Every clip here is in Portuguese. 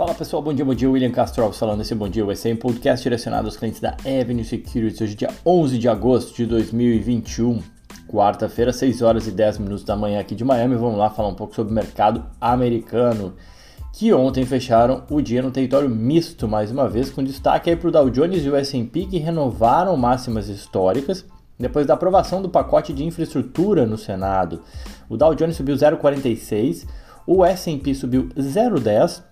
Fala pessoal, bom dia, bom dia, William Castro falando esse bom dia, ser um podcast direcionado aos clientes da Avenue Securities, hoje dia 11 de agosto de 2021, quarta-feira, 6 horas e 10 minutos da manhã aqui de Miami, vamos lá falar um pouco sobre o mercado americano, que ontem fecharam o dia no território misto, mais uma vez, com destaque aí para o Dow Jones e o S&P, que renovaram máximas históricas, depois da aprovação do pacote de infraestrutura no Senado. O Dow Jones subiu 0,46, o S&P subiu 0,10,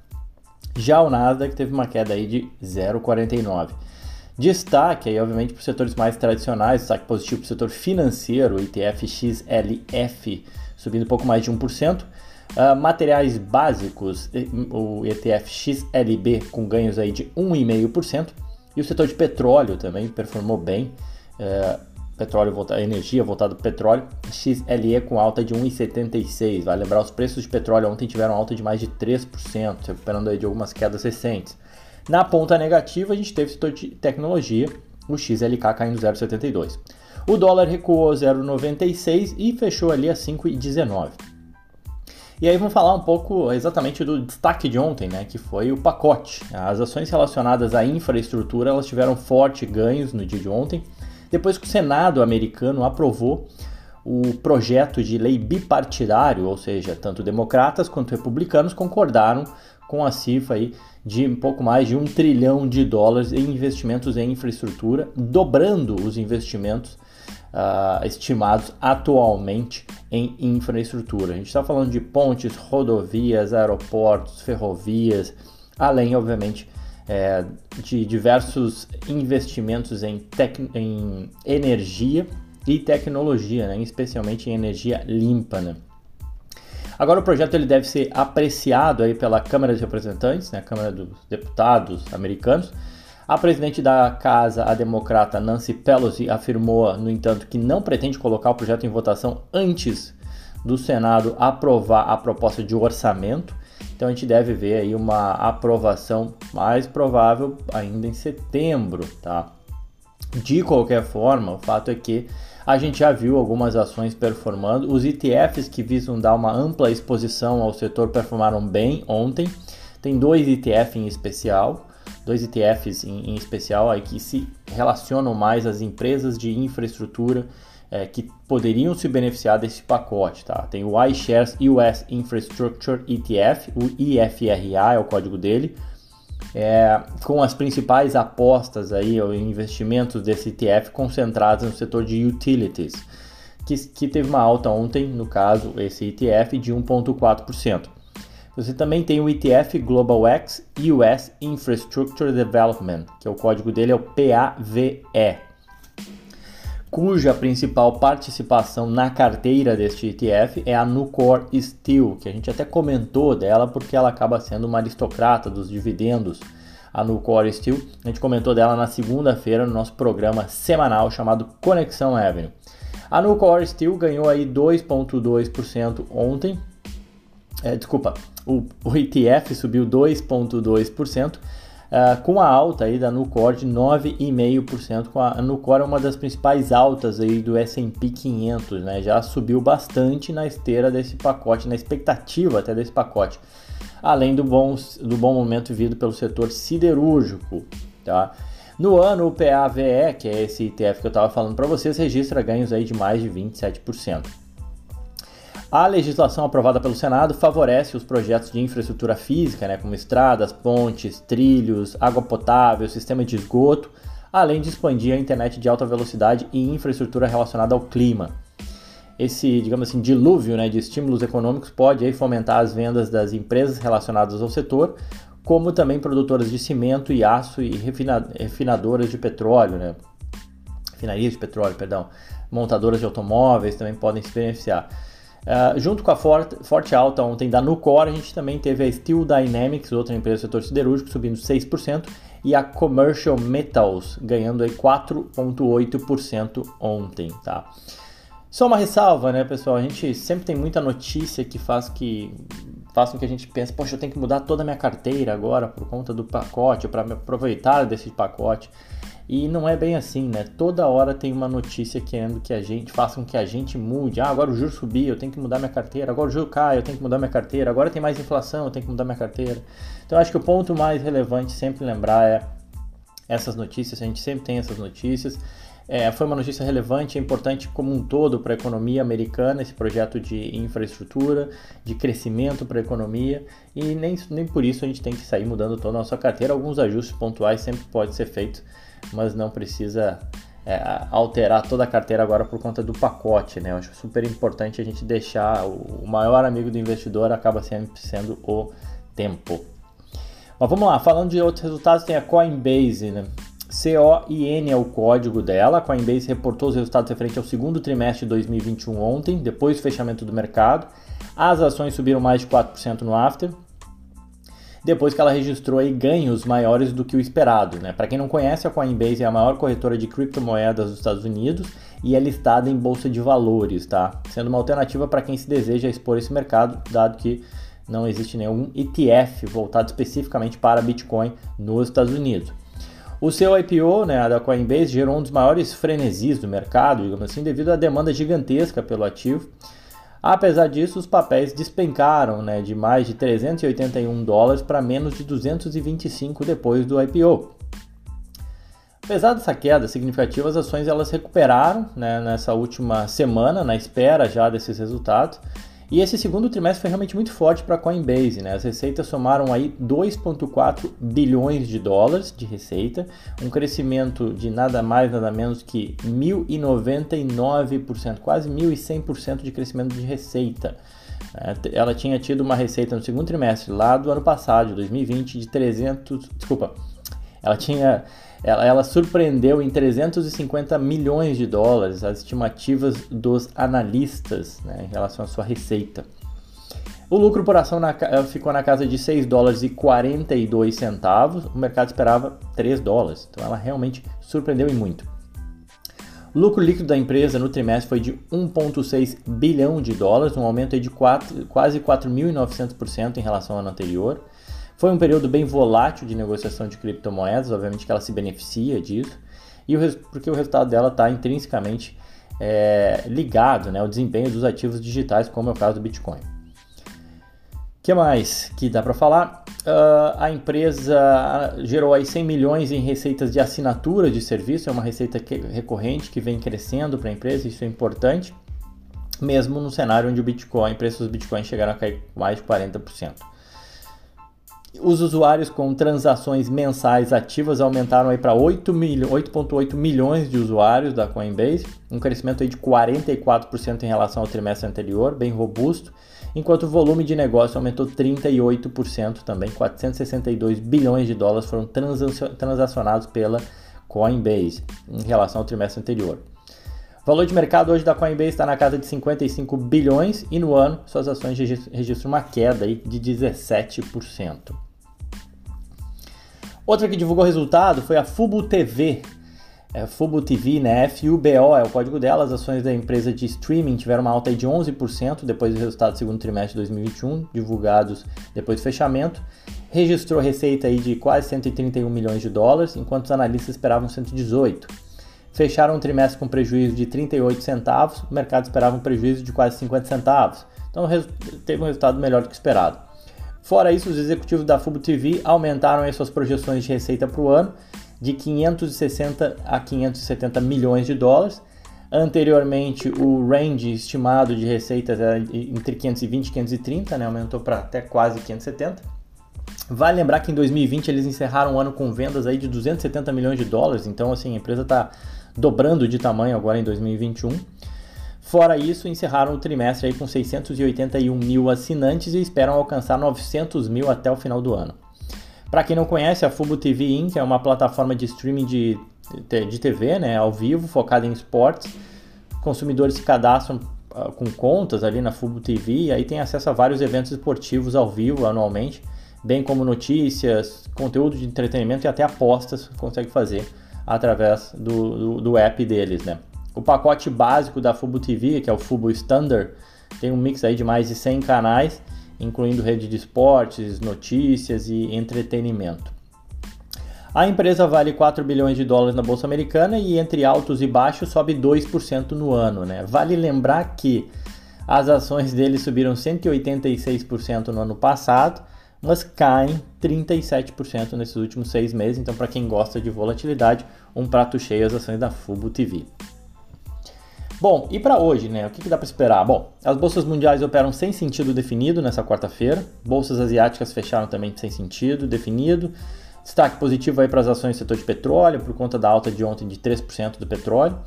já o Nasdaq teve uma queda aí de 0,49. Destaque aí, obviamente, para os setores mais tradicionais, destaque positivo para o setor financeiro, o ETF XLF subindo um pouco mais de 1%. Uh, ah, materiais básicos, o ETF XLB com ganhos aí de 1,5%. E o setor de petróleo também performou bem. Uh, petróleo voltado, energia voltada para petróleo, XLE com alta de 1,76. Vai lembrar, os preços de petróleo ontem tiveram alta de mais de 3%, recuperando aí de algumas quedas recentes. Na ponta negativa, a gente teve setor de tecnologia, o XLK caindo 0,72. O dólar recuou 0,96 e fechou ali a 5,19. E aí vamos falar um pouco exatamente do destaque de ontem, né, que foi o pacote. As ações relacionadas à infraestrutura, elas tiveram fortes ganhos no dia de ontem depois que o Senado americano aprovou o projeto de lei bipartidário, ou seja, tanto democratas quanto republicanos concordaram com a cifra aí de um pouco mais de um trilhão de dólares em investimentos em infraestrutura, dobrando os investimentos uh, estimados atualmente em infraestrutura. A gente está falando de pontes, rodovias, aeroportos, ferrovias, além, obviamente, é, de diversos investimentos em, em energia e tecnologia, né? especialmente em energia limpa. Né? Agora o projeto ele deve ser apreciado aí pela Câmara de Representantes, né? Câmara dos Deputados americanos. A presidente da casa, a democrata Nancy Pelosi, afirmou, no entanto, que não pretende colocar o projeto em votação antes do Senado aprovar a proposta de orçamento. Então a gente deve ver aí uma aprovação mais provável ainda em setembro, tá? De qualquer forma, o fato é que a gente já viu algumas ações performando. Os ETFs que visam dar uma ampla exposição ao setor performaram bem ontem. Tem dois ETFs em especial, dois ETFs em, em especial aí que se relacionam mais às empresas de infraestrutura é, que poderiam se beneficiar desse pacote. Tá? Tem o iShares US Infrastructure ETF, o IFRA é o código dele, é, com as principais apostas aí, ou investimentos desse ETF concentrados no setor de utilities, que, que teve uma alta ontem, no caso, esse ETF de 1,4%. Você também tem o ETF Global X US Infrastructure Development, que é o código dele é o PAVE cuja principal participação na carteira deste ETF é a Nucor Steel, que a gente até comentou dela porque ela acaba sendo uma aristocrata dos dividendos. A Nucor Steel, a gente comentou dela na segunda-feira no nosso programa semanal chamado Conexão Avenue. A Nucor Steel ganhou aí 2,2% ontem. É, desculpa, o, o ETF subiu 2,2%. Uh, com a alta aí da Nucor de 9,5%. A Nucor é uma das principais altas aí do S&P 500, né? Já subiu bastante na esteira desse pacote, na expectativa até desse pacote. Além do bom, do bom momento vivido pelo setor siderúrgico, tá? No ano, o PAVE, que é esse ETF que eu estava falando para vocês, registra ganhos aí de mais de 27%. A legislação aprovada pelo Senado favorece os projetos de infraestrutura física, né, como estradas, pontes, trilhos, água potável, sistema de esgoto, além de expandir a internet de alta velocidade e infraestrutura relacionada ao clima. Esse, digamos assim, dilúvio né, de estímulos econômicos pode aí, fomentar as vendas das empresas relacionadas ao setor, como também produtoras de cimento e aço e refinadoras de petróleo, né? refinarias de petróleo, perdão, montadoras de automóveis também podem se beneficiar. Uh, junto com a forte, forte alta ontem da Nucor, a gente também teve a Steel Dynamics, outra empresa do setor siderúrgico, subindo 6%, e a Commercial Metals ganhando 4,8% ontem. Tá? Só uma ressalva, né, pessoal? A gente sempre tem muita notícia que faz que faz com que a gente pense, poxa, eu tenho que mudar toda a minha carteira agora por conta do pacote, para me aproveitar desse pacote. E não é bem assim, né? Toda hora tem uma notícia querendo que a gente faça com que a gente mude. Ah, agora o juro subiu, eu tenho que mudar minha carteira. Agora o juro cai, eu tenho que mudar minha carteira. Agora tem mais inflação, eu tenho que mudar minha carteira. Então acho que o ponto mais relevante sempre lembrar é essas notícias. A gente sempre tem essas notícias. É, foi uma notícia relevante e importante como um todo para a economia americana, esse projeto de infraestrutura, de crescimento para a economia, e nem, nem por isso a gente tem que sair mudando toda a nossa carteira. Alguns ajustes pontuais sempre pode ser feito, mas não precisa é, alterar toda a carteira agora por conta do pacote. Né? Eu acho super importante a gente deixar o, o maior amigo do investidor acaba sempre sendo o tempo. Mas vamos lá, falando de outros resultados, tem a Coinbase, né? COIN é o código dela. A Coinbase reportou os resultados referentes ao segundo trimestre de 2021 ontem, depois do fechamento do mercado. As ações subiram mais de 4% no after, depois que ela registrou aí ganhos maiores do que o esperado. Né? Para quem não conhece, a Coinbase é a maior corretora de criptomoedas dos Estados Unidos e é listada em bolsa de valores, tá? sendo uma alternativa para quem se deseja expor esse mercado, dado que não existe nenhum ETF voltado especificamente para Bitcoin nos Estados Unidos. O seu IPO, né, da Coinbase, gerou um dos maiores frenesis do mercado, digamos assim, devido à demanda gigantesca pelo ativo. Apesar disso, os papéis despencaram né, de mais de 381 dólares para menos de 225 depois do IPO. Apesar dessa queda significativa, as ações elas recuperaram né, nessa última semana, na espera já desses resultados, e esse segundo trimestre foi realmente muito forte para a Coinbase, né? As receitas somaram aí 2,4 bilhões de dólares de receita, um crescimento de nada mais nada menos que 1.099%, quase 1.100% de crescimento de receita. É, ela tinha tido uma receita no segundo trimestre lá do ano passado, de 2020, de 300, desculpa, ela tinha ela, ela, surpreendeu em 350 milhões de dólares as estimativas dos analistas né, em relação à sua receita. O lucro por ação na, ficou na casa de 6 dólares e 42 centavos, o mercado esperava 3 dólares, então ela realmente surpreendeu em muito. O lucro líquido da empresa no trimestre foi de 1,6 bilhão de dólares, um aumento de 4, quase 4.900% em relação ao ano anterior. Foi um período bem volátil de negociação de criptomoedas, obviamente que ela se beneficia disso, e o, porque o resultado dela está intrinsecamente é, ligado né, ao desempenho dos ativos digitais, como é o caso do Bitcoin. O que mais que dá para falar? Uh, a empresa gerou aí 100 milhões em receitas de assinatura de serviço, é uma receita que, recorrente que vem crescendo para a empresa, isso é importante, mesmo no cenário onde o Bitcoin, preços dos Bitcoins chegaram a cair mais de 40%. Os usuários com transações mensais ativas aumentaram para 8,8 milhões de usuários da Coinbase, um crescimento de 44% em relação ao trimestre anterior, bem robusto, enquanto o volume de negócio aumentou 38% também, 462 bilhões de dólares foram transacionados pela Coinbase em relação ao trimestre anterior. O valor de mercado hoje da Coinbase está na casa de 55 bilhões e no ano suas ações registram uma queda aí de 17%. Outra que divulgou resultado foi a Fubo TV. É, Fubo TV, né? FUBO é o código dela. As ações da empresa de streaming tiveram uma alta de 11% depois do resultado do segundo trimestre de 2021, divulgados depois do fechamento. Registrou receita aí de quase 131 milhões de dólares, enquanto os analistas esperavam 118. Fecharam um trimestre com prejuízo de 38 centavos, o mercado esperava um prejuízo de quase 50 centavos. Então teve um resultado melhor do que esperado. Fora isso, os executivos da Fubo TV aumentaram as suas projeções de receita para o ano de 560 a 570 milhões de dólares. Anteriormente, o range estimado de receitas era entre 520 e 530, né? aumentou para até quase 570. Vale lembrar que em 2020 eles encerraram o ano com vendas aí de 270 milhões de dólares, então assim, a empresa está dobrando de tamanho agora em 2021. Fora isso, encerraram o trimestre aí com 681 mil assinantes e esperam alcançar 900 mil até o final do ano. Para quem não conhece, a Fubo TV Inc. é uma plataforma de streaming de, de TV né, ao vivo, focada em esportes. Consumidores se cadastram uh, com contas ali na Fubo TV e aí tem acesso a vários eventos esportivos ao vivo anualmente, bem como notícias, conteúdo de entretenimento e até apostas consegue fazer através do, do, do app deles, né? O pacote básico da Fubo TV, que é o Fubo Standard, tem um mix aí de mais de 100 canais, incluindo rede de esportes, notícias e entretenimento. A empresa vale 4 bilhões de dólares na bolsa americana e entre altos e baixos sobe 2% no ano, né? Vale lembrar que as ações dele subiram 186% no ano passado, mas caem 37% nesses últimos seis meses. Então, para quem gosta de volatilidade, um prato cheio as ações da Fubo TV. Bom, e para hoje, né? O que, que dá para esperar? Bom, as bolsas mundiais operam sem sentido definido nessa quarta-feira. Bolsas asiáticas fecharam também sem sentido definido. Destaque positivo aí para as ações do setor de petróleo, por conta da alta de ontem de 3% do petróleo.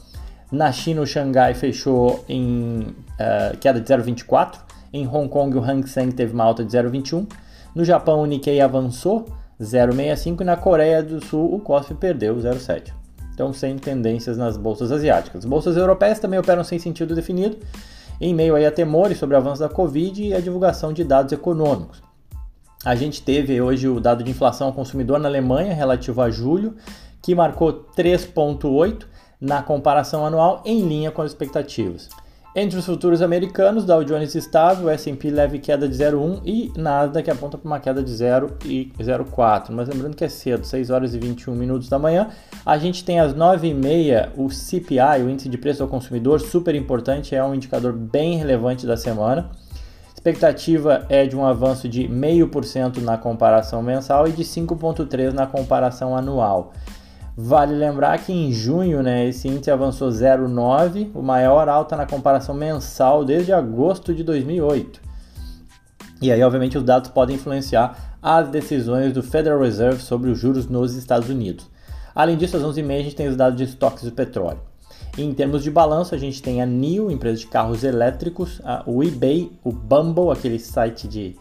Na China, o Xangai fechou em uh, queda de 0,24. Em Hong Kong, o Hang Seng teve uma alta de 0,21. No Japão, o Nikkei avançou 0,65 e na Coreia do Sul, o KOSPI perdeu 0,7 então sem tendências nas bolsas asiáticas. Bolsas europeias também operam sem sentido definido, em meio aí a temores sobre o avanço da Covid e a divulgação de dados econômicos. A gente teve hoje o dado de inflação ao consumidor na Alemanha relativo a julho, que marcou 3,8 na comparação anual, em linha com as expectativas. Entre os futuros americanos, Dow Jones estável, S&P leve queda de 0,1 e Nasdaq aponta para uma queda de 0,04. Mas lembrando que é cedo, 6 horas e 21 minutos da manhã. A gente tem às 9h30 o CPI, o Índice de Preço ao Consumidor, super importante, é um indicador bem relevante da semana. Expectativa é de um avanço de 0,5% na comparação mensal e de 5,3% na comparação anual. Vale lembrar que em junho né, esse índice avançou 0,9, o maior alta na comparação mensal desde agosto de 2008. E aí, obviamente, os dados podem influenciar as decisões do Federal Reserve sobre os juros nos Estados Unidos. Além disso, às 11h30 a gente tem os dados de estoques de petróleo. Em termos de balanço, a gente tem a NIO, empresa de carros elétricos, o eBay, o Bumble, aquele site de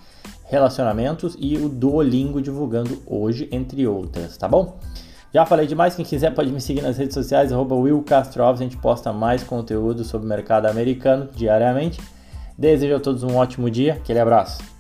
relacionamentos, e o Duolingo divulgando hoje, entre outras, tá bom? Já falei demais, quem quiser pode me seguir nas redes sociais, arroba Will Castro Alves, a gente posta mais conteúdo sobre o mercado americano diariamente. Desejo a todos um ótimo dia, aquele abraço.